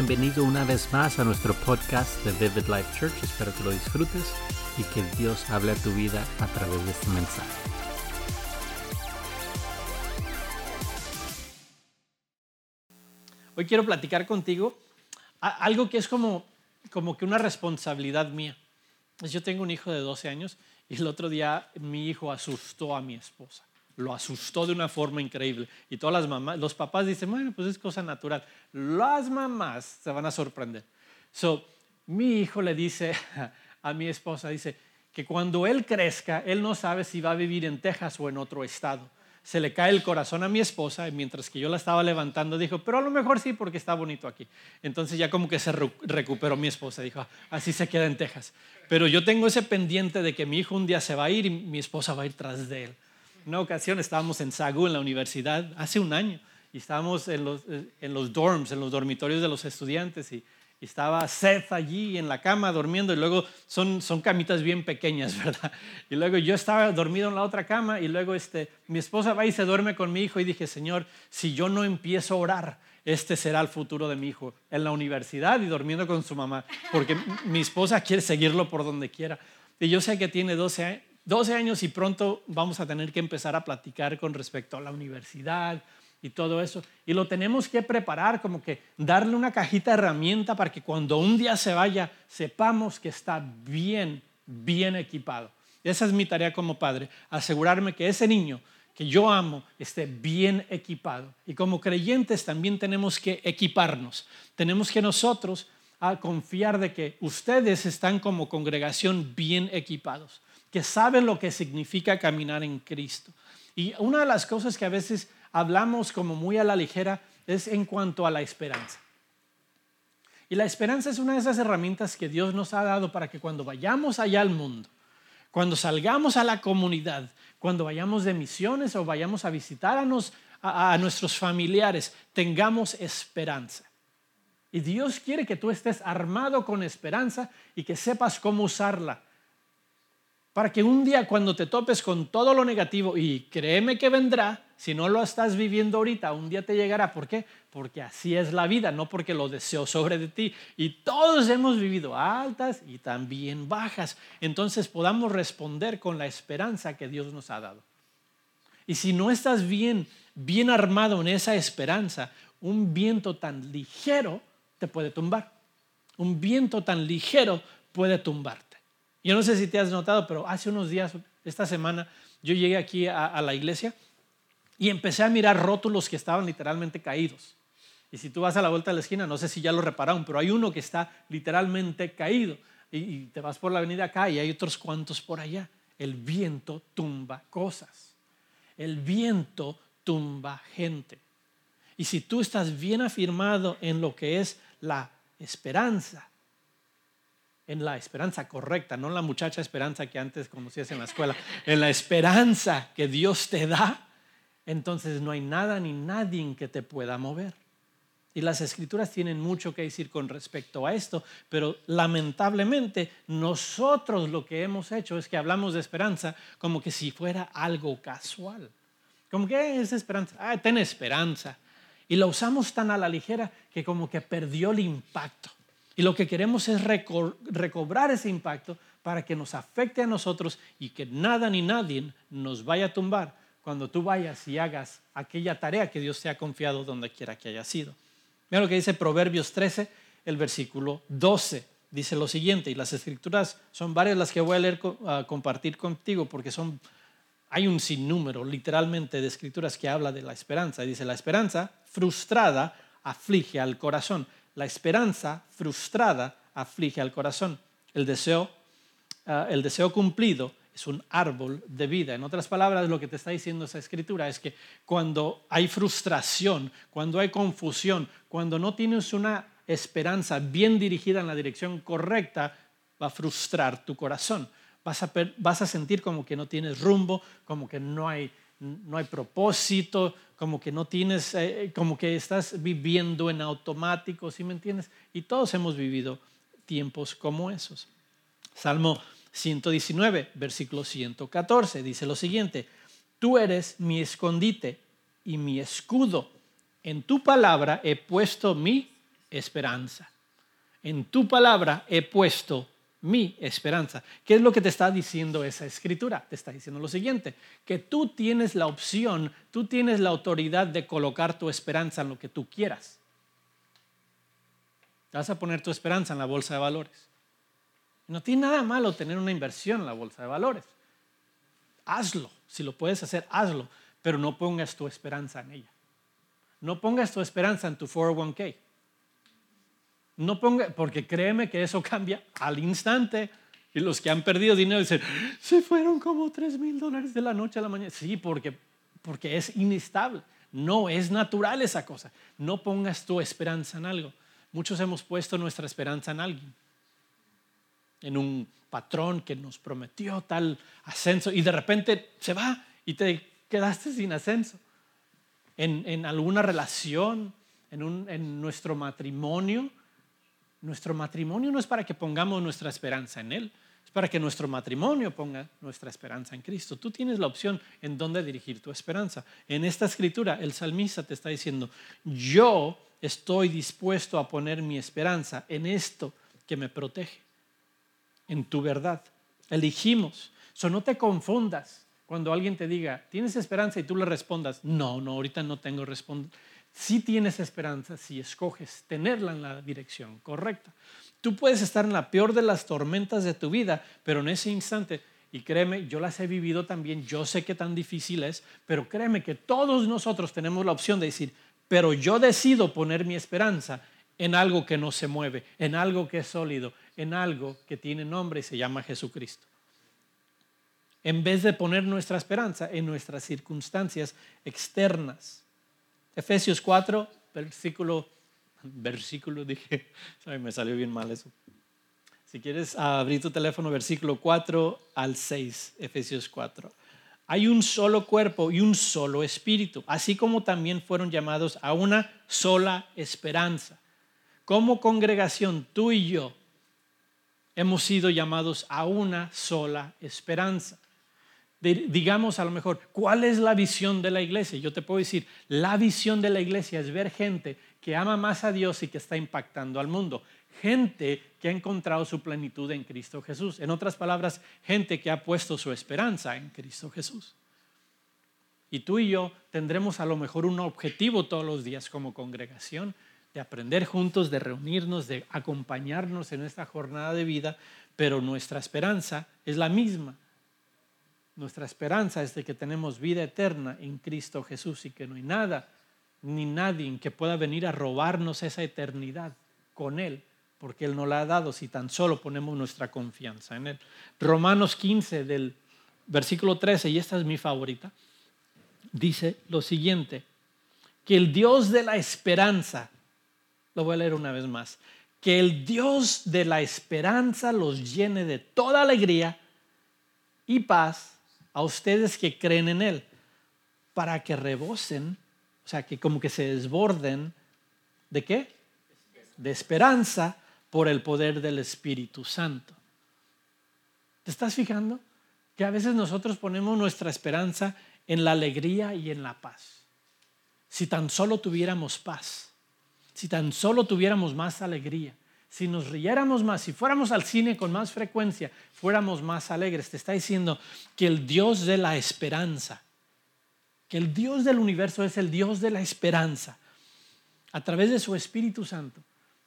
Bienvenido una vez más a nuestro podcast de Vivid Life Church. Espero que lo disfrutes y que Dios hable a tu vida a través de este mensaje. Hoy quiero platicar contigo algo que es como, como que una responsabilidad mía. Yo tengo un hijo de 12 años y el otro día mi hijo asustó a mi esposa lo asustó de una forma increíble. Y todas las mamás, los papás dicen, bueno, pues es cosa natural. Las mamás se van a sorprender. So, mi hijo le dice a mi esposa, dice, que cuando él crezca, él no sabe si va a vivir en Texas o en otro estado. Se le cae el corazón a mi esposa y mientras que yo la estaba levantando dijo, pero a lo mejor sí porque está bonito aquí. Entonces ya como que se recuperó mi esposa, dijo, así se queda en Texas. Pero yo tengo ese pendiente de que mi hijo un día se va a ir y mi esposa va a ir tras de él una ocasión estábamos en Sagu, en la universidad, hace un año, y estábamos en los, eh, en los dorms, en los dormitorios de los estudiantes, y, estaba Seth allí en la cama durmiendo, y luego son, son camitas bien pequeñas, ¿verdad? Y luego yo estaba dormido en la otra cama, y luego este, mi esposa va y se duerme con mi hijo, y dije, Señor, si yo no empiezo a orar, este será el futuro de mi hijo, en la universidad y durmiendo con su mamá, porque mi esposa quiere seguirlo por donde quiera. Y yo sé que tiene 12 años 12 años y pronto vamos a tener que empezar a platicar con respecto a la universidad y todo eso. Y lo tenemos que preparar, como que darle una cajita de herramienta para que cuando un día se vaya, sepamos que está bien, bien equipado. Esa es mi tarea como padre, asegurarme que ese niño que yo amo esté bien equipado. Y como creyentes también tenemos que equiparnos. Tenemos que nosotros a confiar de que ustedes están como congregación bien equipados que saben lo que significa caminar en Cristo. Y una de las cosas que a veces hablamos como muy a la ligera es en cuanto a la esperanza. Y la esperanza es una de esas herramientas que Dios nos ha dado para que cuando vayamos allá al mundo, cuando salgamos a la comunidad, cuando vayamos de misiones o vayamos a visitar a, a nuestros familiares, tengamos esperanza. Y Dios quiere que tú estés armado con esperanza y que sepas cómo usarla para que un día cuando te topes con todo lo negativo, y créeme que vendrá, si no lo estás viviendo ahorita, un día te llegará. ¿Por qué? Porque así es la vida, no porque lo deseo sobre de ti. Y todos hemos vivido altas y también bajas. Entonces podamos responder con la esperanza que Dios nos ha dado. Y si no estás bien, bien armado en esa esperanza, un viento tan ligero te puede tumbar. Un viento tan ligero puede tumbarte. Yo no sé si te has notado, pero hace unos días, esta semana, yo llegué aquí a, la iglesia y empecé a mirar rótulos que estaban literalmente caídos. Y si tú vas a la vuelta de la esquina, no sé si ya lo repararon, pero hay uno que está literalmente caído. Y, y, te vas por la avenida acá y hay otros cuantos por allá. El viento tumba cosas. El viento tumba gente. Y si tú estás bien afirmado en lo que es la esperanza, en la esperanza correcta, no la muchacha esperanza que antes conocías en la escuela, en la esperanza que Dios te da, entonces no hay nada ni nadie que te pueda mover. Y las escrituras tienen mucho que decir con respecto a esto, pero lamentablemente nosotros lo que hemos hecho es que hablamos de esperanza como que si fuera algo casual. Como que es esperanza, ah, ten esperanza. Y lo usamos tan a la ligera que como que perdió el impacto. Y lo que queremos es recobrar ese impacto para que nos afecte a nosotros y que nada ni nadie nos vaya a tumbar cuando tú vayas y hagas aquella tarea que Dios te ha confiado donde quiera que haya sido. Mira lo que dice Proverbios 13, el versículo 12. Dice lo siguiente, y las escrituras son varias las que voy a leer, a compartir contigo, porque son, hay un sinnúmero literalmente de escrituras que habla de la esperanza. dice, la esperanza frustrada aflige al corazón la esperanza frustrada aflige al corazón. El deseo, ah, el deseo cumplido es un árbol de vida. En otras palabras, lo que te está diciendo esa escritura es que cuando hay frustración, cuando hay confusión, cuando no tienes una esperanza bien dirigida en la dirección correcta, va a frustrar tu corazón. Vas a, vas a sentir como que no tienes rumbo, como que no hay no hay propósito, como que no tienes, eh, como que estás viviendo en automático, ¿sí me entiendes? Y todos hemos vivido tiempos como esos. Salmo 119, versículo 114, dice lo siguiente, tú eres mi escondite y mi escudo, en tu palabra he puesto mi esperanza. En tu palabra he puesto mi esperanza. ¿Qué es lo que te está diciendo esa escritura? Te está diciendo lo siguiente, que tú tienes la opción, tú tienes la autoridad de colocar tu esperanza en lo que tú quieras. Vas a poner tu esperanza en la bolsa de valores. No tiene nada malo tener una inversión en la bolsa de valores. Hazlo, si lo puedes hacer, hazlo, pero no pongas tu esperanza en ella. No pongas tu esperanza en tu 401k. No ponga, porque créeme que eso cambia al instante. Y los que han perdido dinero dicen, se fueron como 3 mil dólares de la noche a la mañana. Sí, porque, porque es inestable. No es natural esa cosa. No pongas tu esperanza en algo. Muchos hemos puesto nuestra esperanza en alguien. En un patrón que nos prometió tal ascenso y de repente se va y te quedaste sin ascenso. En, en alguna relación, en, un, en nuestro matrimonio, nuestro matrimonio no es para que pongamos nuestra esperanza en Él, es para que nuestro matrimonio ponga nuestra esperanza en Cristo. Tú tienes la opción en dónde dirigir tu esperanza. En esta escritura, el salmista te está diciendo, yo estoy dispuesto a poner mi esperanza en esto que me protege, en tu verdad. Elegimos. So, no te confundas cuando alguien te diga, ¿tienes esperanza? Y tú le respondas, no, no, ahorita no tengo si tienes esperanza si escoges tenerla en la dirección correcta. Tú puedes estar en la peor de las tormentas de tu vida, pero en ese instante, y créeme, yo las he vivido también, yo sé que tan difícil es, pero créeme que todos nosotros tenemos la opción de decir, pero yo decido poner mi esperanza en algo que no se mueve, en algo que es sólido, en algo que tiene nombre y se llama Jesucristo. En vez de poner nuestra esperanza en nuestras circunstancias externas. Efesios 4, versículo, versículo dije, me salió bien mal eso. Si quieres abrir tu teléfono, versículo 4 al 6, Efesios 4. Hay un solo cuerpo y un solo espíritu, así como también fueron llamados a una sola esperanza. Como congregación, tú y yo hemos sido llamados a una sola esperanza digamos a lo mejor, ¿cuál es la visión de la iglesia? Yo te puedo decir, la visión de la iglesia es ver gente que ama más a Dios y que está impactando al mundo. Gente que ha encontrado su plenitud en Cristo Jesús. En otras palabras, gente que ha puesto su esperanza en Cristo Jesús. Y tú y yo tendremos a lo mejor un objetivo todos los días como congregación de aprender juntos, de reunirnos, de acompañarnos en esta jornada de vida, pero nuestra esperanza es la misma nuestra esperanza es de que tenemos vida eterna en Cristo Jesús y que no hay nada ni nadie que pueda venir a robarnos esa eternidad con Él, porque Él nos la ha dado si tan solo ponemos nuestra confianza en Él. Romanos 15 del versículo 13, y esta es mi favorita, dice lo siguiente, que el Dios de la esperanza, lo voy a leer una vez más, que el Dios de la esperanza los llene de toda alegría y paz a ustedes que creen en Él, para que rebosen, o sea, que como que se desborden, ¿de qué? De esperanza por el poder del Espíritu Santo. ¿Te estás fijando? Que a veces nosotros ponemos nuestra esperanza en la alegría y en la paz. Si tan solo tuviéramos paz, si tan solo tuviéramos más alegría, si nos riéramos más, si fuéramos al cine con más frecuencia, fuéramos más alegres. Te está diciendo que el Dios de la esperanza, que el Dios del universo es el Dios de la esperanza. A través de su Espíritu Santo,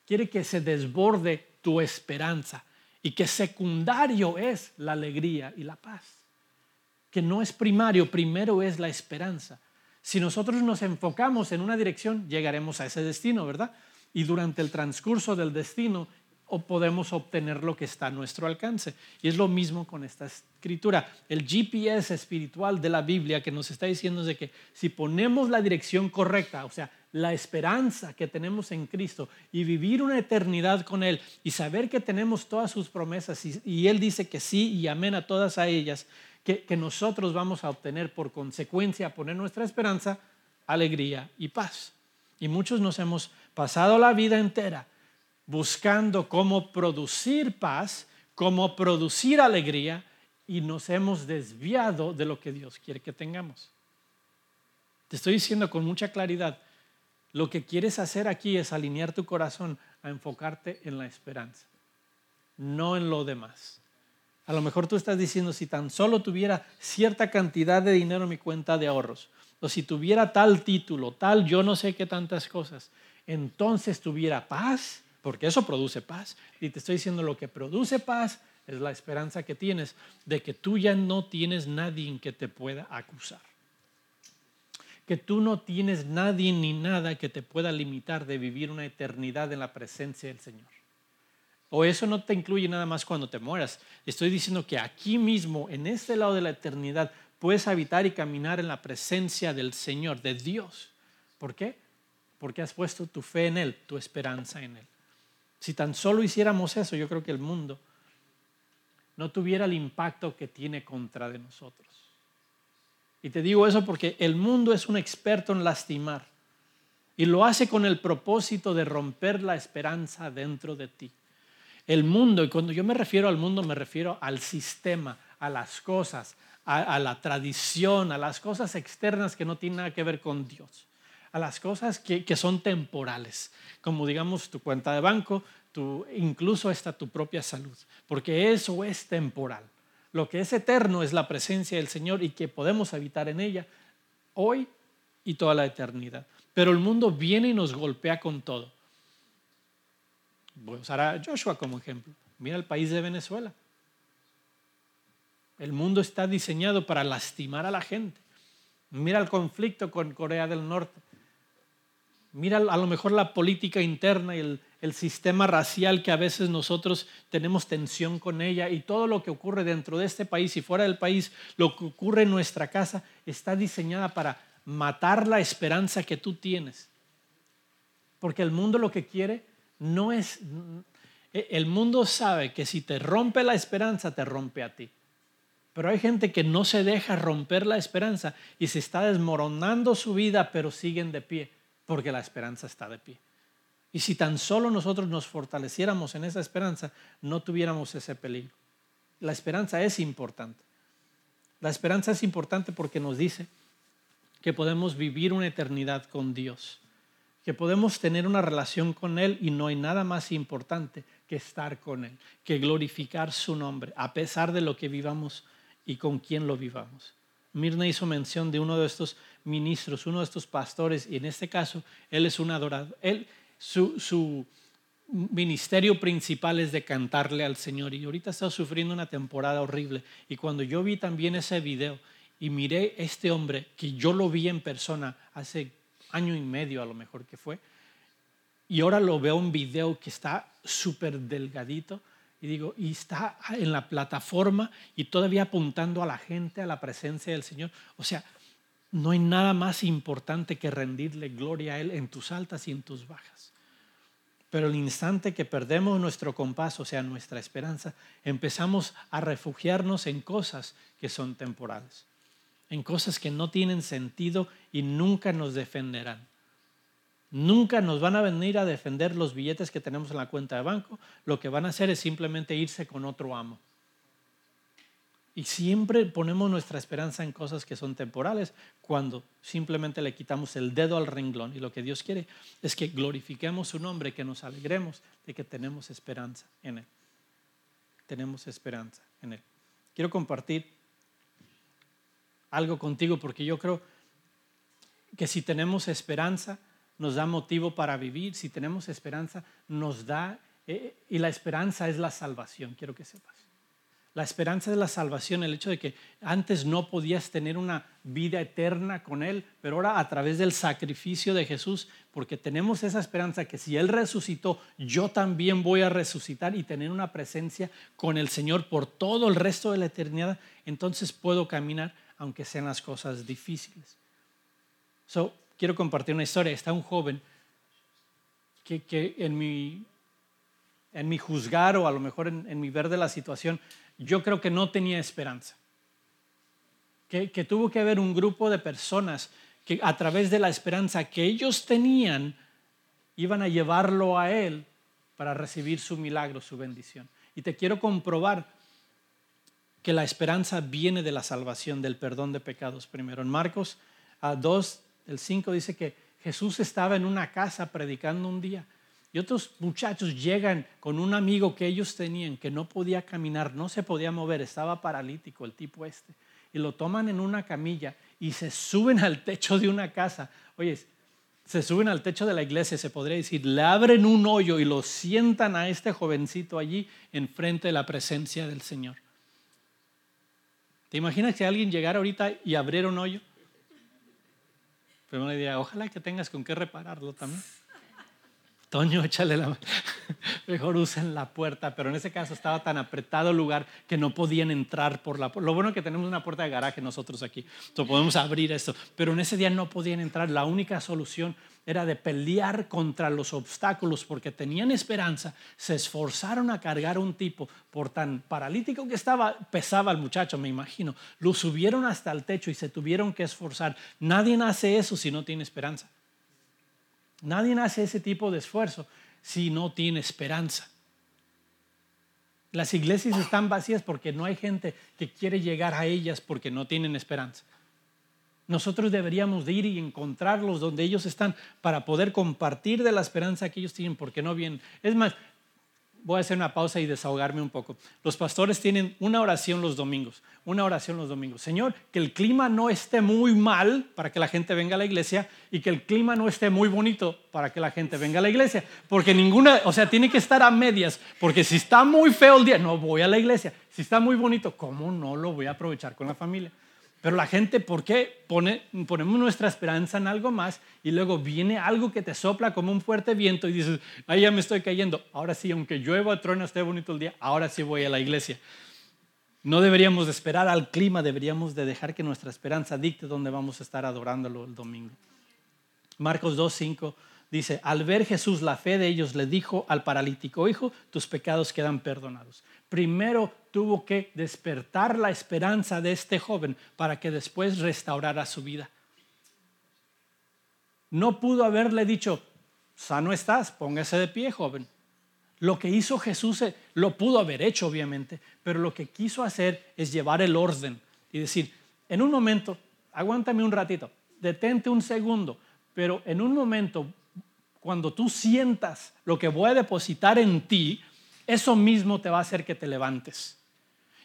quiere que se desborde tu esperanza y que secundario es la alegría y la paz. Que no es primario, primero es la esperanza. Si nosotros nos enfocamos en una dirección, llegaremos a ese destino, ¿verdad? Y durante el transcurso del destino podemos obtener lo que está a nuestro alcance. Y es lo mismo con esta escritura. El GPS espiritual de la Biblia que nos está diciendo es de que si ponemos la dirección correcta, o sea, la esperanza que tenemos en Cristo y vivir una eternidad con Él y saber que tenemos todas sus promesas y, Él dice que sí y amén a todas a ellas, que nosotros vamos a obtener por consecuencia, poner nuestra esperanza, alegría y paz. Y muchos nos hemos pasado la vida entera buscando cómo producir paz, cómo producir alegría y nos hemos desviado de lo que Dios quiere que tengamos. Te estoy diciendo con mucha claridad, Lo que quieres hacer aquí es alinear tu corazón a enfocarte en la esperanza, no en lo demás. A lo mejor tú estás diciendo, si tan solo tuviera cierta cantidad de dinero en mi cuenta de ahorros, o si tuviera tal título, tal yo no sé qué tantas cosas, entonces tuviera paz, porque eso produce paz. Y te estoy diciendo, lo que produce paz es la esperanza que tienes de que tú ya no tienes nadie que te pueda acusar que tú no tienes nadie ni nada que te pueda limitar de vivir una eternidad en la presencia del Señor. O eso no te incluye nada más cuando te mueras. Estoy diciendo que aquí mismo, en este lado de la eternidad, puedes habitar y caminar en la presencia del Señor, de Dios. ¿Por qué? Porque has puesto tu fe en Él, tu esperanza en Él. Si tan solo hiciéramos eso, yo creo que el mundo no tuviera el impacto que tiene contra de nosotros. Y te digo eso porque el mundo es un experto en lastimar y lo hace con el propósito de romper la esperanza dentro de ti. El mundo, y cuando yo me refiero al mundo me refiero al sistema, a las cosas, a, la tradición, a las cosas externas que no tienen nada que ver con Dios, a las cosas que, que son temporales, como digamos tu cuenta de banco, tu, incluso hasta tu propia salud, porque eso es temporal. Lo que es eterno es la presencia del Señor y que podemos habitar en ella hoy y toda la eternidad. Pero el mundo viene y nos golpea con todo. Voy a usar a Joshua como ejemplo. Mira el país de Venezuela. El mundo está diseñado para lastimar a la gente. Mira el conflicto con Corea del Norte. Mira a lo mejor la política interna y el, el sistema racial que a veces nosotros tenemos tensión con ella y todo lo que ocurre dentro de este país y fuera del país, lo que ocurre en nuestra casa, está diseñada para matar la esperanza que tú tienes. Porque el mundo lo que quiere no es... El mundo sabe que si te rompe la esperanza, te rompe a ti. Pero hay gente que no se deja romper la esperanza y se está desmoronando su vida, pero siguen de pie, porque la esperanza está de pie. Y si tan solo nosotros nos fortaleciéramos en esa esperanza, no tuviéramos ese peligro. La esperanza es importante. La esperanza es importante porque nos dice que podemos vivir una eternidad con Dios, que podemos tener una relación con Él y no hay nada más importante que estar con Él, que glorificar su nombre, a pesar de lo que vivamos y con quién lo vivamos. Mirna hizo mención de uno de estos ministros, uno de estos pastores, y en este caso, él es un adorador. Él, su, ministerio principal es de cantarle al Señor y ahorita está sufriendo una temporada horrible. Y cuando yo vi también ese video y miré este hombre, que yo lo vi en persona hace año y medio a lo mejor que fue, y ahora lo veo en video que está súper delgadito, y digo, y está en la plataforma y todavía apuntando a la gente, a la presencia del Señor. O sea, no hay nada más importante que rendirle gloria a Él en tus altas y en tus bajas. Pero el instante que perdemos nuestro compás, o sea, nuestra esperanza, empezamos a refugiarnos en cosas que son temporales, en cosas que no tienen sentido y nunca nos defenderán. Nunca nos van a venir a defender los billetes que tenemos en la cuenta de banco. Lo que van a hacer es simplemente irse con otro amo. Y siempre ponemos nuestra esperanza en cosas que son temporales cuando simplemente le quitamos el dedo al renglón. Y lo que Dios quiere es que glorifiquemos su nombre, que nos alegremos de que tenemos esperanza en Él. Tenemos esperanza en Él. Quiero compartir algo contigo porque yo creo que si tenemos esperanza nos da motivo para vivir, si tenemos esperanza nos da, eh, y la esperanza es la salvación, quiero que sepas. La esperanza de la salvación, el hecho de que antes no podías tener una vida eterna con Él, pero ahora a través del sacrificio de Jesús, porque tenemos esa esperanza que si Él resucitó, yo también voy a resucitar y tener una presencia con el Señor por todo el resto de la eternidad, entonces puedo caminar aunque sean las cosas difíciles. So, quiero compartir una historia. Está un joven que, que en, mi, en mi juzgar o a lo mejor en, en mi ver de la situación, yo creo que no tenía esperanza. Que, tuvo que haber un grupo de personas que a través de la esperanza que ellos tenían, iban a llevarlo a Él para recibir su milagro, su bendición. Y te quiero comprobar que la esperanza viene de la salvación, del perdón de pecados primero. En Marcos 2, el 5 dice que Jesús estaba en una casa predicando un día y otros muchachos llegan con un amigo que ellos tenían que no podía caminar, no se podía mover, estaba paralítico el tipo este. Y lo toman en una camilla y se suben al techo de una casa. Oye, se suben al techo de la iglesia, se podría decir, le abren un hoyo y lo sientan a este jovencito allí enfrente de la presencia del Señor. ¿Te imaginas que alguien llegara ahorita y abriera un hoyo? Pero me diría, ojalá que tengas con qué repararlo también. Toño, échale la mano. Mejor usen la puerta, pero en ese caso estaba tan apretado el lugar que no podían entrar por la puerta. Lo bueno es que tenemos una puerta de garaje nosotros aquí, entonces podemos abrir esto, pero en ese día no podían entrar. La única solución era de pelear contra los obstáculos porque tenían esperanza, se esforzaron a cargar a un tipo por tan paralítico que estaba, pesaba el muchacho, me imagino, lo subieron hasta el techo y se tuvieron que esforzar. Nadie hace eso si no tiene esperanza. Nadie hace ese tipo de esfuerzo si no tiene esperanza. Las iglesias están vacías porque no hay gente que quiere llegar a ellas porque no tienen esperanza. Nosotros deberíamos de ir y encontrarlos donde ellos están para poder compartir de la esperanza que ellos tienen porque no vienen. Es más, voy a hacer una pausa y desahogarme un poco. Los pastores tienen una oración los domingos, una oración los domingos. Señor, que el clima no esté muy mal para que la gente venga a la iglesia y que el clima no esté muy bonito para que la gente venga a la iglesia. Porque ninguna, o sea, tiene que estar a medias, porque si está muy feo el día, no voy a la iglesia. Si está muy bonito, ¿cómo no lo voy a aprovechar con la familia? Pero la gente, ¿por qué pone, ponemos nuestra esperanza en algo más y luego viene algo que te sopla como un fuerte viento y dices, ahí ya me estoy cayendo. Ahora sí, aunque llueva, trueno, esté bonito el día, ahora sí voy a la iglesia. No deberíamos de esperar al clima, deberíamos de dejar que nuestra esperanza dicte dónde vamos a estar adorándolo el domingo. Marcos 2.5 dice, al ver Jesús la fe de ellos, le dijo al paralítico, hijo, tus pecados quedan perdonados primero tuvo que despertar la esperanza de este joven para que después restaurara su vida. No pudo haberle dicho, sano estás, póngase de pie, joven. Lo que hizo Jesús eh, lo pudo haber hecho, obviamente, pero lo que quiso hacer es llevar el orden y decir, en un momento, aguántame un ratito, detente un segundo, pero en un momento, cuando tú sientas lo que voy a depositar en ti, eso mismo te va a hacer que te levantes.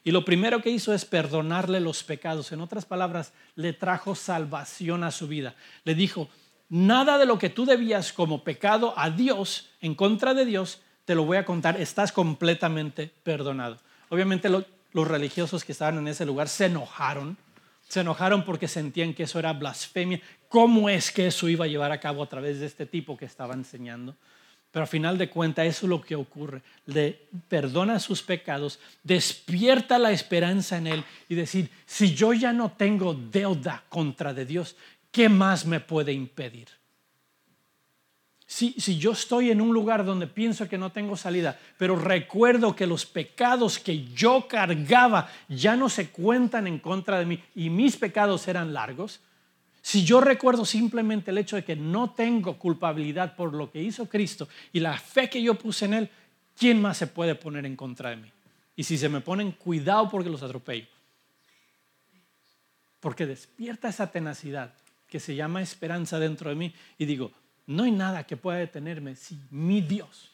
Y lo primero que hizo es perdonarle los pecados. En otras palabras, le trajo salvación a su vida. Le dijo, nada de lo que tú debías como pecado a Dios, en contra de Dios, te lo voy a contar. Estás completamente perdonado. Obviamente los religiosos que estaban en ese lugar se enojaron. Se enojaron porque sentían que eso era blasfemia. ¿Cómo es que eso iba a llevar a cabo a través de este tipo que estaba enseñando? Pero al final de cuentas eso es lo que ocurre. Le perdona sus pecados, despierta la esperanza en Él y decir, si yo ya no tengo deuda contra de Dios, ¿qué más me puede impedir? Si, si yo estoy en un lugar donde pienso que no tengo salida, pero recuerdo que los pecados que yo cargaba ya no se cuentan en contra de mí y mis pecados eran largos, si yo recuerdo simplemente el hecho de que no tengo culpabilidad por lo que hizo Cristo y la fe que yo puse en Él, ¿quién más se puede poner en contra de mí? Y si se me ponen, cuidado porque los atropello. Porque despierta esa tenacidad que se llama esperanza dentro de mí y digo, no hay nada que pueda detenerme si mi Dios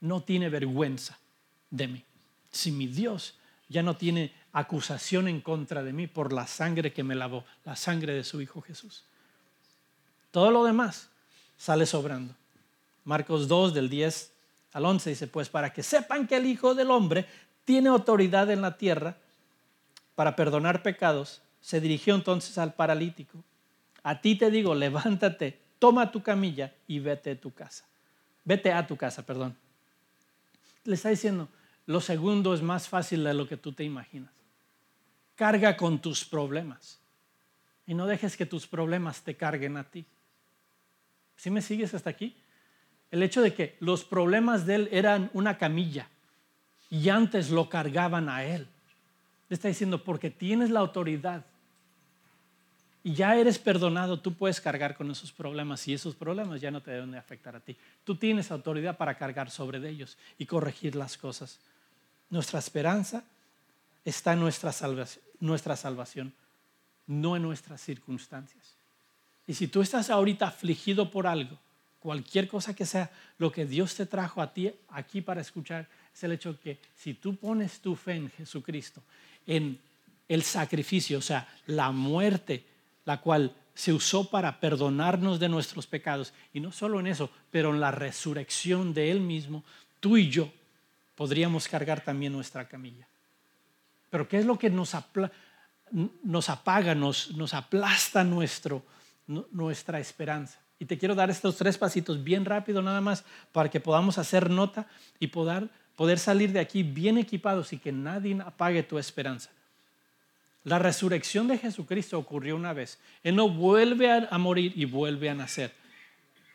no tiene vergüenza de mí. Si mi Dios ya no tiene acusación en contra de mí por la sangre que me lavó, la sangre de su Hijo Jesús. Todo lo demás sale sobrando. Marcos 2 del 10 al 11 dice, pues para que sepan que el Hijo del Hombre tiene autoridad en la tierra para perdonar pecados, se dirigió entonces al paralítico. A ti te digo, levántate, toma tu camilla y vete a tu casa. Vete a tu casa, perdón. Le está diciendo, lo segundo es más fácil de lo que tú te imaginas carga con tus problemas. Y no dejes que tus problemas te carguen a ti. ¿Sí me sigues hasta aquí? El hecho de que los problemas de él eran una camilla y antes lo cargaban a él. Le está diciendo, porque tienes la autoridad y ya eres perdonado, tú puedes cargar con esos problemas y esos problemas ya no te deben de afectar a ti. Tú tienes autoridad para cargar sobre ellos y corregir las cosas. Nuestra esperanza está nuestra salvación, nuestra salvación, no en nuestras circunstancias. Y si tú estás ahorita afligido por algo, cualquier cosa que sea, lo que Dios te trajo a ti aquí para escuchar es el hecho que si tú pones tu fe en Jesucristo, en el sacrificio, o sea, la muerte, la cual se usó para perdonarnos de nuestros pecados, y no solo en eso, pero en la resurrección de Él mismo, tú y yo podríamos cargar también nuestra camilla. Pero ¿qué es lo que nos, nos apaga, nos, nos aplasta nuestro, nuestra esperanza? Y te quiero dar estos tres pasitos bien rápido nada más para que podamos hacer nota y poder, poder salir de aquí bien equipados y que nadie apague tu esperanza. La resurrección de Jesucristo ocurrió una vez. Él no vuelve a, morir y vuelve a nacer.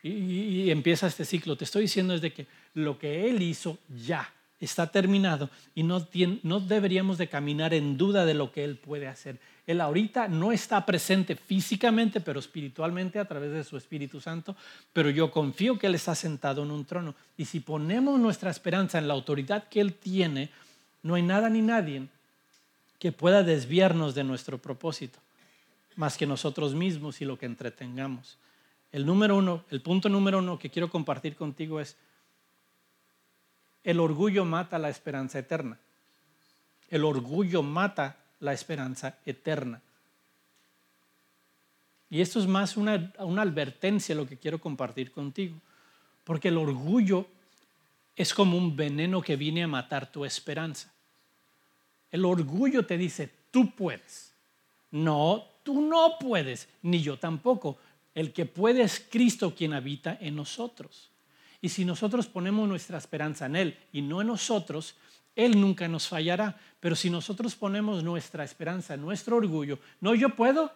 Y, y, empieza este ciclo. Te estoy diciendo es de que lo que Él hizo ya está terminado y no, no deberíamos de caminar en duda de lo que Él puede hacer. Él ahorita no está presente físicamente, pero espiritualmente a través de su Espíritu Santo, pero yo confío que Él está sentado en un trono. Y si ponemos nuestra esperanza en la autoridad que Él tiene, no hay nada ni nadie que pueda desviarnos de nuestro propósito, más que nosotros mismos y lo que entretengamos. El número uno, el punto número uno que quiero compartir contigo es, el orgullo mata la esperanza eterna. El orgullo mata la esperanza eterna. Y esto es más una, una advertencia lo que quiero compartir contigo. Porque el orgullo es como un veneno que viene a matar tu esperanza. El orgullo te dice, tú puedes. No, tú no puedes, ni yo tampoco. El que puede es Cristo quien habita en nosotros. Y si nosotros ponemos nuestra esperanza en Él y no en nosotros, Él nunca nos fallará. Pero si nosotros ponemos nuestra esperanza nuestro orgullo, no yo puedo,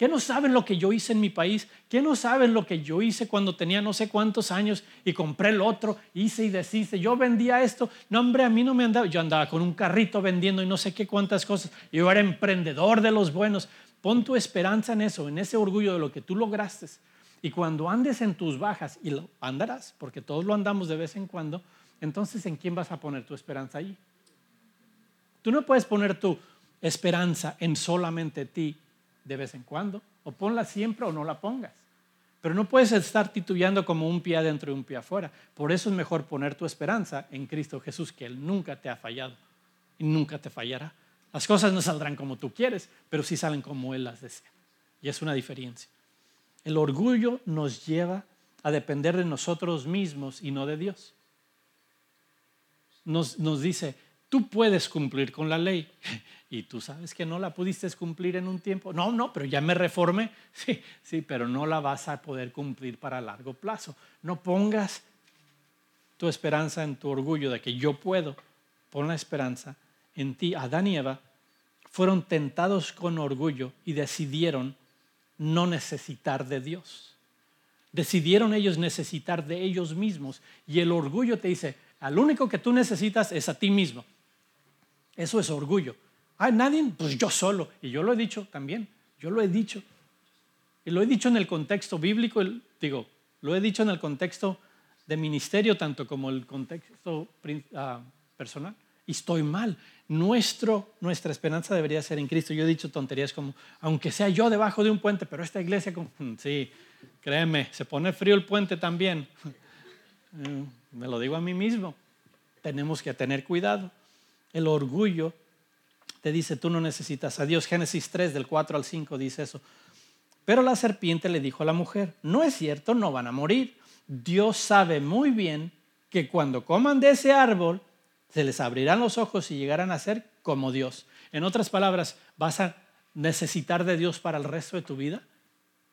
¿Qué no saben lo que yo hice en mi país? ¿Qué no saben lo que yo hice cuando tenía no sé cuántos años y compré el otro? Hice y deshice. Yo vendía esto. No, hombre, a mí no me andaba. Yo andaba con un carrito vendiendo y no sé qué cuántas cosas. Yo era emprendedor de los buenos. Pon tu esperanza en eso, en ese orgullo de lo que tú lograste. Y cuando andes en tus bajas, y lo andarás, porque todos lo andamos de vez en cuando, entonces ¿en quién vas a poner tu esperanza allí? Tú no puedes poner tu esperanza en solamente ti de vez en cuando, o ponla siempre o no la pongas. Pero no puedes estar titubeando como un pie adentro y un pie afuera. Por eso es mejor poner tu esperanza en Cristo Jesús, que Él nunca te ha fallado y nunca te fallará. Las cosas no saldrán como tú quieres, pero sí salen como Él las desea. Y es una diferencia. El orgullo nos lleva a depender de nosotros mismos y no de Dios. Nos, dice, tú puedes cumplir con la ley y tú sabes que no la pudiste cumplir en un tiempo. No, no, pero ya me reformé. Sí, sí, pero no la vas a poder cumplir para largo plazo. No pongas tu esperanza en tu orgullo de que yo puedo. Pon la esperanza en ti. Adán y Eva fueron tentados con orgullo y decidieron no necesitar de Dios. Decidieron ellos necesitar de ellos mismos. Y el orgullo te dice, al único que tú necesitas es a ti mismo. Eso es orgullo. Ay, nadie, pues yo solo. Y yo lo he dicho también. Yo lo he dicho. Y lo he dicho en el contexto bíblico, digo, lo he dicho en el contexto de ministerio, tanto como el contexto ah, personal. Y estoy mal nuestro, nuestra esperanza debería ser en Cristo. Yo he dicho tonterías como, aunque sea yo debajo de un puente, pero esta iglesia, mm, sí, créeme, se pone frío el puente también. Mm, me lo digo a mí mismo. Tenemos que tener cuidado. El orgullo te dice, tú no necesitas a Dios. Génesis 3, del 4 al 5 dice eso. Pero la serpiente le dijo a la mujer, no es cierto, no van a morir. Dios sabe muy bien que cuando coman de ese árbol, se les abrirán los ojos y llegarán a ser como Dios. En otras palabras, ¿vas a necesitar de Dios para el resto de tu vida?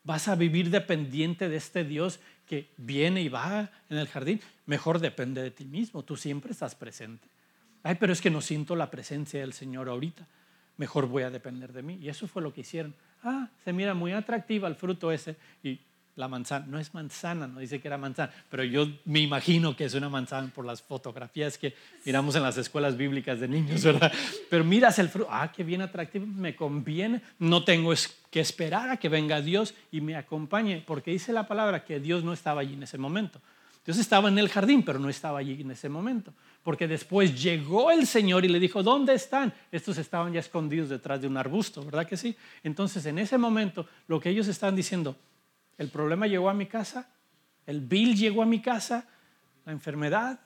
¿Vas a vivir dependiente de este Dios que viene y va en el jardín? Mejor depende de ti mismo, tú siempre estás presente. Ay, pero es que no siento la presencia del Señor ahorita. Mejor voy a depender de mí. Y eso fue lo que hicieron. Ah, se mira muy atractiva el fruto ese y la manzana, no es manzana, no dice que era manzana, pero yo me imagino que es una manzana por las fotografías que miramos en las escuelas bíblicas de niños, ¿verdad? Pero miras el fruto, ah, qué bien atractivo, me conviene, no tengo que esperar a que venga Dios y me acompañe, porque dice la palabra que Dios no estaba allí en ese momento. Dios estaba en el jardín, pero no estaba allí en ese momento, porque después llegó el Señor y le dijo, ¿dónde están? Estos estaban ya escondidos detrás de un arbusto, ¿verdad que sí? Entonces, en ese momento, lo que ellos están diciendo, el problema llegó a mi casa, el bill llegó a mi casa, la enfermedad,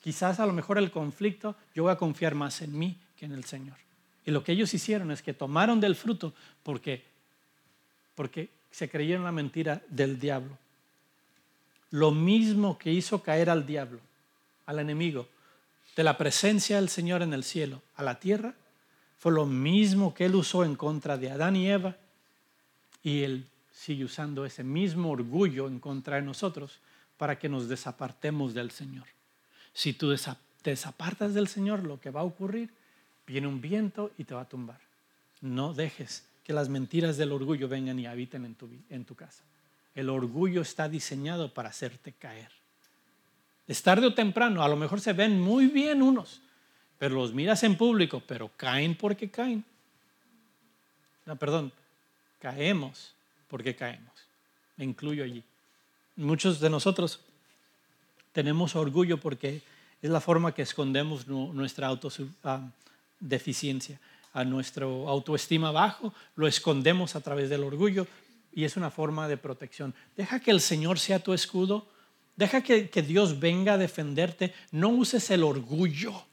quizás a lo mejor el conflicto, yo voy a confiar más en mí que en el Señor. Y lo que ellos hicieron es que tomaron del fruto porque, porque se creyeron la mentira del diablo. Lo mismo que hizo caer al diablo, al enemigo, de la presencia del Señor en el cielo a la tierra, fue lo mismo que él usó en contra de Adán y Eva. Y él sigue usando ese mismo orgullo en contra de nosotros para que nos desapartemos del Señor. Si tú te desapartas del Señor, lo que va a ocurrir, viene un viento y te va a tumbar. No dejes que las mentiras del orgullo vengan y habiten en tu, en tu casa. El orgullo está diseñado para hacerte caer. Es tarde o temprano, a lo mejor se ven muy bien unos, pero los miras en público, pero caen porque caen. No, perdón, caemos porque caemos. Me incluyo allí. Muchos de nosotros tenemos orgullo porque es la forma que escondemos nuestra autodeficiencia, ah, a nuestro autoestima bajo, lo escondemos a través del orgullo y es una forma de protección. Deja que el Señor sea tu escudo, deja que, que Dios venga a defenderte, no uses el orgullo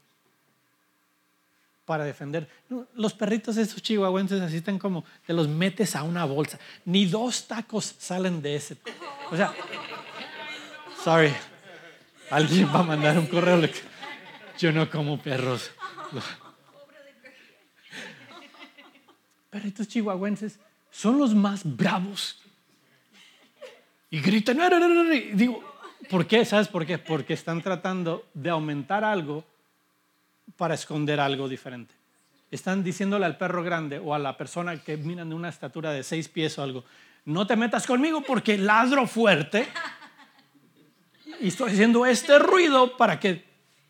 para defender. Los perritos de estos chihuahuenses así están como, te los metes a una bolsa. Ni dos tacos salen de ese. O sea, sorry, alguien va a mandar un correo. Yo no como perros. Perritos chihuahuenses son los más bravos. Y gritan, digo, ¿por qué? ¿Sabes por qué? Porque están tratando de aumentar algo para esconder algo diferente. Están diciéndole al perro grande o a la persona que miran de una estatura de seis pies o algo, no te metas conmigo porque ladro fuerte y estoy haciendo este ruido para que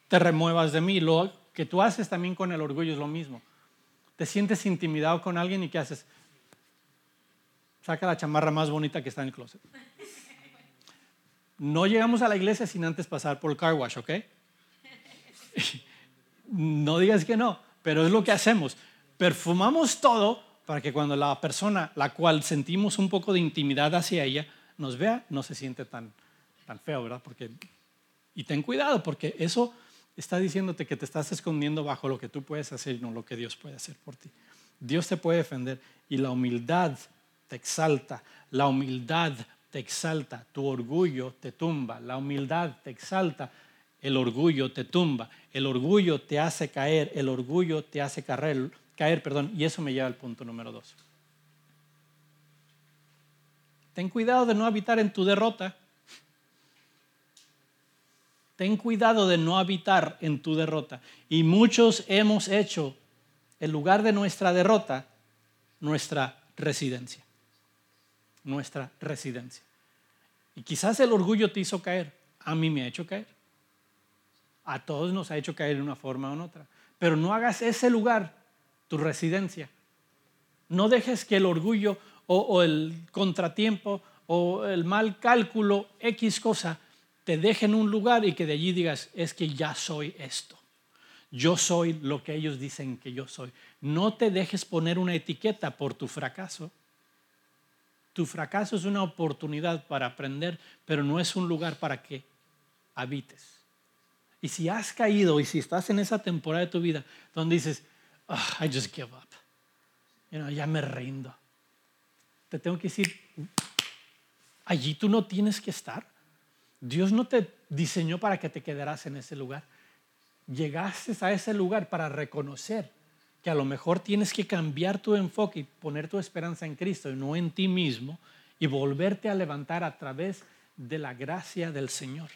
te remuevas de mí. Lo que tú haces también con el orgullo es lo mismo. Te sientes intimidado con alguien y ¿qué haces? Saca la chamarra más bonita que está en el closet. No llegamos a la iglesia sin antes pasar por el car wash, ¿ok? No digas que no, pero es lo que hacemos. Perfumamos todo para que cuando la persona, la cual sentimos un poco de intimidad hacia ella, nos vea, no se siente tan, tan feo, ¿verdad? Porque, y ten cuidado, porque eso está diciéndote que te estás escondiendo bajo lo que tú puedes hacer y no lo que Dios puede hacer por ti. Dios te puede defender y la humildad te exalta, la humildad te exalta, tu orgullo te tumba, la humildad te exalta, el orgullo te tumba, el orgullo te hace caer, el orgullo te hace caer, caer perdón, y eso me lleva al punto número dos. Ten cuidado de no habitar en tu derrota. Ten cuidado de no habitar en tu derrota. Y muchos hemos hecho el lugar de nuestra derrota nuestra residencia. Nuestra residencia. Y quizás el orgullo te hizo caer. A mí me ha hecho caer. A todos nos ha hecho caer de una forma o en otra. Pero no hagas ese lugar tu residencia. No dejes que el orgullo o, el contratiempo o el mal cálculo, X cosa, te deje en un lugar y que de allí digas, es que ya soy esto. Yo soy lo que ellos dicen que yo soy. No te dejes poner una etiqueta por tu fracaso. Tu fracaso es una oportunidad para aprender, pero no es un lugar para que habites. Y si has caído y si estás en esa temporada de tu vida donde dices, ah, I just give up, ya me rindo, te tengo que decir, allí tú no tienes que estar. Dios no te diseñó para que te quedaras en ese lugar. Llegaste a ese lugar para reconocer que a lo mejor tienes que cambiar tu enfoque y poner tu esperanza en Cristo y no en ti mismo y volverte a levantar a través de la gracia del Señor.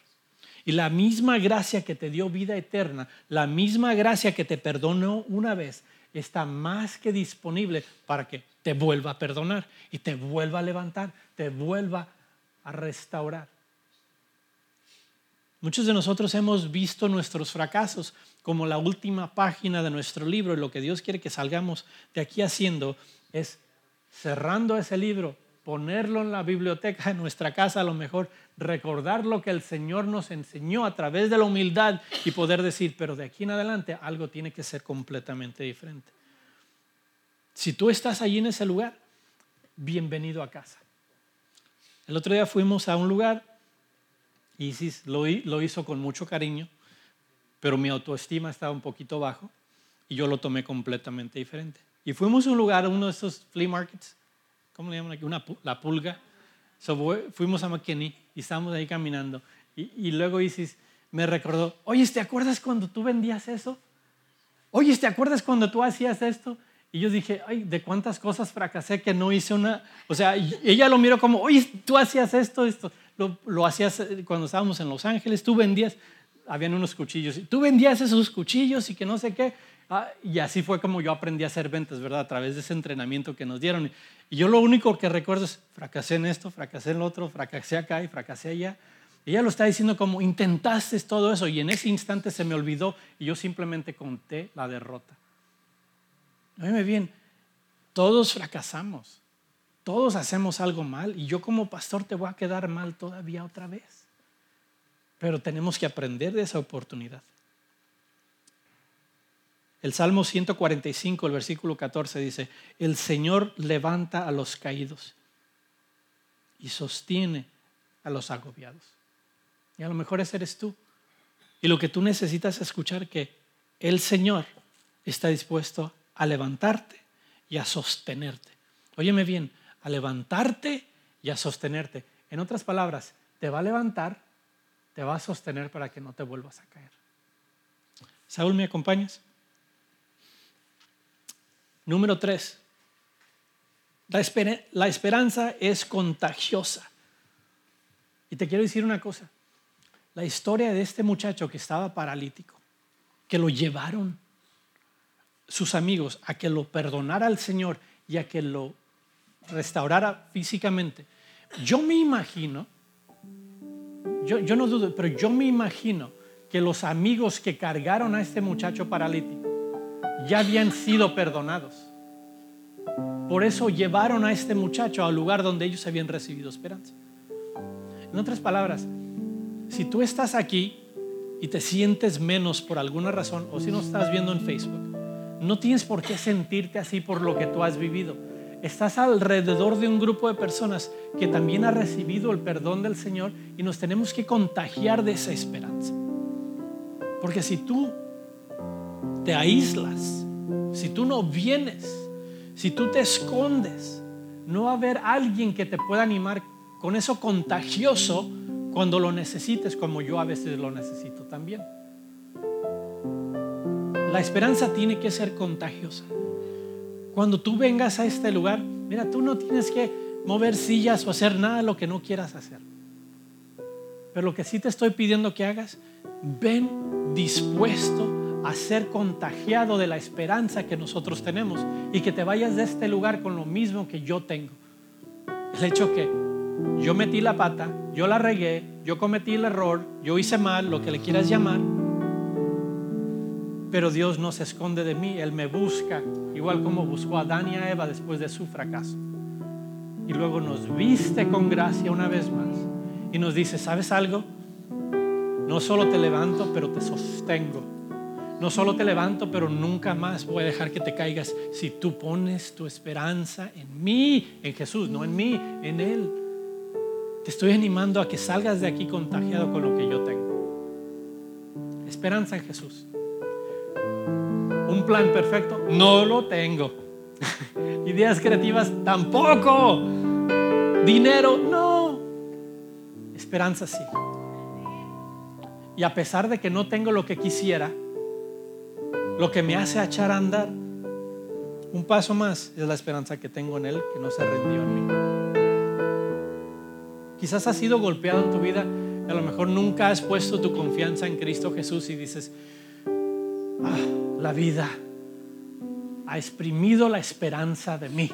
Y la misma gracia que te dio vida eterna, la misma gracia que te perdonó una vez, está más que disponible para que te vuelva a perdonar y te vuelva a levantar, te vuelva a restaurar. Muchos de nosotros hemos visto nuestros fracasos como la última página de nuestro libro y lo que Dios quiere que salgamos de aquí haciendo es cerrando ese libro, ponerlo en la biblioteca de nuestra casa, a lo mejor recordar lo que el Señor nos enseñó a través de la humildad y poder decir, pero de aquí en adelante algo tiene que ser completamente diferente. Si tú estás allí en ese lugar, bienvenido a casa. El otro día fuimos a un lugar, Isis lo, lo hizo con mucho cariño, pero mi autoestima estaba un poquito bajo y yo lo tomé completamente diferente. Y fuimos a un lugar, a uno de esos flea markets, ¿cómo le llaman aquí? Una, la pulga. fuimos a McKinney y estábamos ahí caminando. Y, y, luego Isis me recordó, oye, ¿te acuerdas cuando tú vendías eso? Oye, ¿te acuerdas cuando tú hacías esto? Y yo dije, ay, de cuántas cosas fracasé que no hice una... O sea, ella lo miró como, oye, tú hacías esto, esto. Lo, lo hacías eh, cuando estábamos en Los Ángeles, tú vendías, habían unos cuchillos, tú vendías esos cuchillos y que no sé qué. Ah, y así fue como yo aprendí a hacer ventas, ¿verdad? A través de ese entrenamiento que nos dieron. Y yo lo único que recuerdo es, fracasé en esto, fracasé en lo otro, fracasé acá y fracasé allá. Ella lo está diciendo como, intentaste todo eso y en ese instante se me olvidó y yo simplemente conté la derrota. Óyeme bien, todos fracasamos, todos hacemos algo mal y yo como pastor te voy a quedar mal todavía otra vez. Pero tenemos que aprender de esa oportunidad. El Salmo 145, el versículo 14 dice, el Señor levanta a los caídos y sostiene a los agobiados. Y a lo mejor ese eres tú. Y lo que tú necesitas es escuchar que el Señor está dispuesto a levantarte y a sostenerte. Óyeme bien, a levantarte y a sostenerte. En otras palabras, te va a levantar, te va a sostener para que no te vuelvas a caer. Saúl, ¿me acompañas? Número tres, la, esperanza es contagiosa. Y te quiero decir una cosa, la historia de este muchacho que estaba paralítico, que lo llevaron sus amigos a que lo perdonara al Señor y a que lo restaurara físicamente, yo me imagino, yo no dudo, pero yo me imagino que los amigos que cargaron a este muchacho paralítico ya habían sido perdonados. Por eso llevaron a este muchacho al lugar donde ellos habían recibido esperanza. En otras palabras, si tú estás aquí y te sientes menos por alguna razón, o si no estás viendo en Facebook, no tienes por qué sentirte así por lo que tú has vivido. Estás alrededor de un grupo de personas que también ha recibido el perdón del Señor y nos tenemos que contagiar de esa esperanza. Porque si tú te aíslas, si tú no vienes, si tú te escondes, no va a haber alguien que te pueda animar con eso contagioso cuando lo necesites, como yo a veces lo necesito también. La esperanza tiene que ser contagiosa. Cuando tú vengas a este lugar, mira, tú no tienes que mover sillas o hacer nada de lo que no quieras hacer. Pero lo que sí te estoy pidiendo que hagas, ven dispuesto a ser contagiado de la esperanza que nosotros tenemos y que te vayas de este lugar con lo mismo que yo tengo. El hecho que yo metí la pata, yo la regué, yo cometí el error, yo hice mal, lo que le quieras llamar, pero Dios no se esconde de mí, Él me busca, igual como buscó a Adán y a Eva después de su fracaso. Y luego nos viste con gracia una vez más y nos dice, ¿sabes algo? No solo te levanto, pero te sostengo. No solo te levanto, pero nunca más voy a dejar que te caigas si tú pones tu esperanza en mí, en Jesús, no en mí, en Él. Te estoy animando a que salgas de aquí contagiado con lo que yo tengo. Esperanza en Jesús un plan perfecto, no lo tengo. Ideas creativas, tampoco. Dinero, no. Esperanza sí. Y a pesar de que no tengo lo que quisiera, lo que me hace echar a andar, un paso más es la esperanza que tengo en Él, que no se rindió en mí. Quizás has sido golpeado en tu vida y a lo mejor nunca has puesto tu confianza en Cristo Jesús y dices, ah, la vida ha exprimido la esperanza de mí.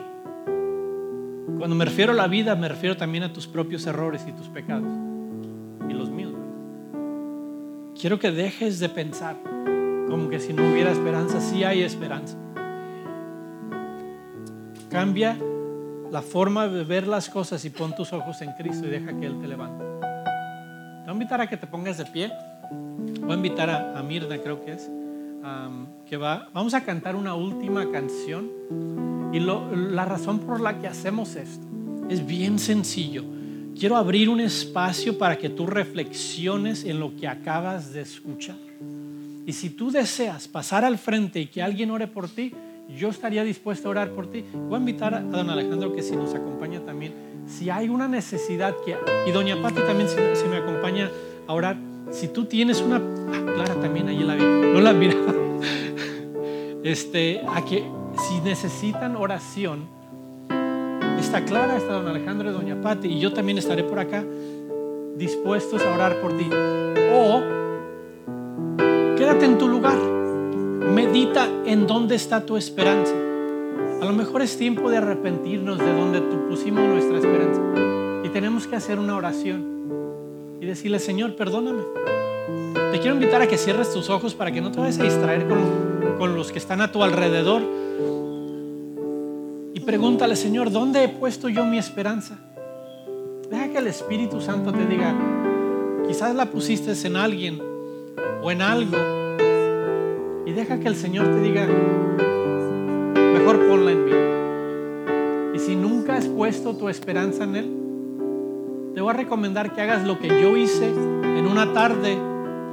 Cuando me refiero a la vida, me refiero también a tus propios errores y tus pecados. Y los míos. Quiero que dejes de pensar como que si no hubiera esperanza, sí hay esperanza. Cambia la forma de ver las cosas y pon tus ojos en Cristo y deja que Él te levante. Te voy a invitar a que te pongas de pie. Voy a invitar a, a Mirna, creo que es que va, vamos a cantar una última canción. Y la razón por la que hacemos esto es bien sencillo. quiero abrir un espacio para que tú reflexiones en lo que acabas de escuchar. Y si tú deseas pasar al frente y que alguien ore por ti, yo estaría dispuesto a orar por ti. Voy a invitar a don Alejandro que si nos acompaña también. Si hay una necesidad que... Y doña Pati también se, me acompaña a orar. Si tú tienes una... Ah, Clara también ahí la vi. No la mira. Este, a que si necesitan oración, está Clara, está don Alejandro y doña Pati. Y yo también estaré por acá dispuestos a orar por ti. O quédate en tu lugar Medita en dónde está tu esperanza. A lo mejor es tiempo de arrepentirnos de donde tú pusimos nuestra esperanza. Y tenemos que hacer una oración y decirle, Señor, perdóname. Te quiero invitar a que cierres tus ojos para que no te vayas a distraer con, con los que están a tu alrededor. Y pregúntale, Señor, ¿dónde he puesto yo mi esperanza? Deja que el Espíritu Santo te diga, quizás la pusiste en alguien o en algo y deja que el Señor te diga, mejor ponla en mí. Y si nunca has puesto tu esperanza en Él, te voy a recomendar que hagas lo que yo hice en una tarde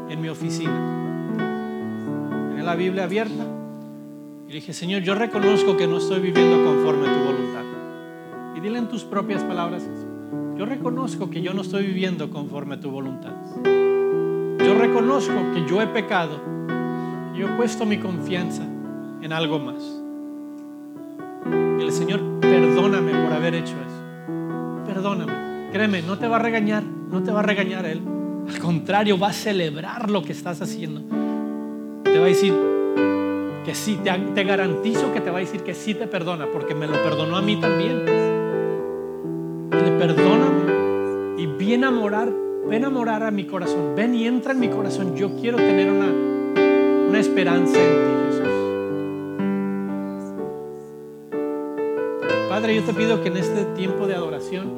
en mi oficina. En la Biblia abierta. Y dije, Señor, yo reconozco que no estoy viviendo conforme a tu voluntad. Y dile en tus propias palabras Yo reconozco que yo no estoy viviendo conforme a tu voluntad. Yo reconozco que yo he pecado yo he puesto mi confianza en algo más. Y el Señor, perdóname por haber hecho eso. Perdóname. Créeme, no te va a regañar, no te va a regañar Él. Al contrario, va a celebrar lo que estás haciendo. Te va a decir que sí, te, garantizo que te va a decir que sí te perdona, porque me lo perdonó a mí también. Le perdóname y viene a morar, ven a morar a mi corazón, ven y entra en mi corazón. Yo quiero tener una una esperanza en ti, Jesús. Padre, yo te pido que en este tiempo de adoración,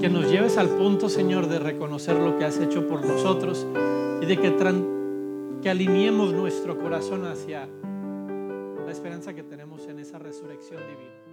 que nos lleves al punto, Señor, de reconocer lo que has hecho por nosotros y de que, que alineemos nuestro corazón hacia la esperanza que tenemos en esa resurrección divina.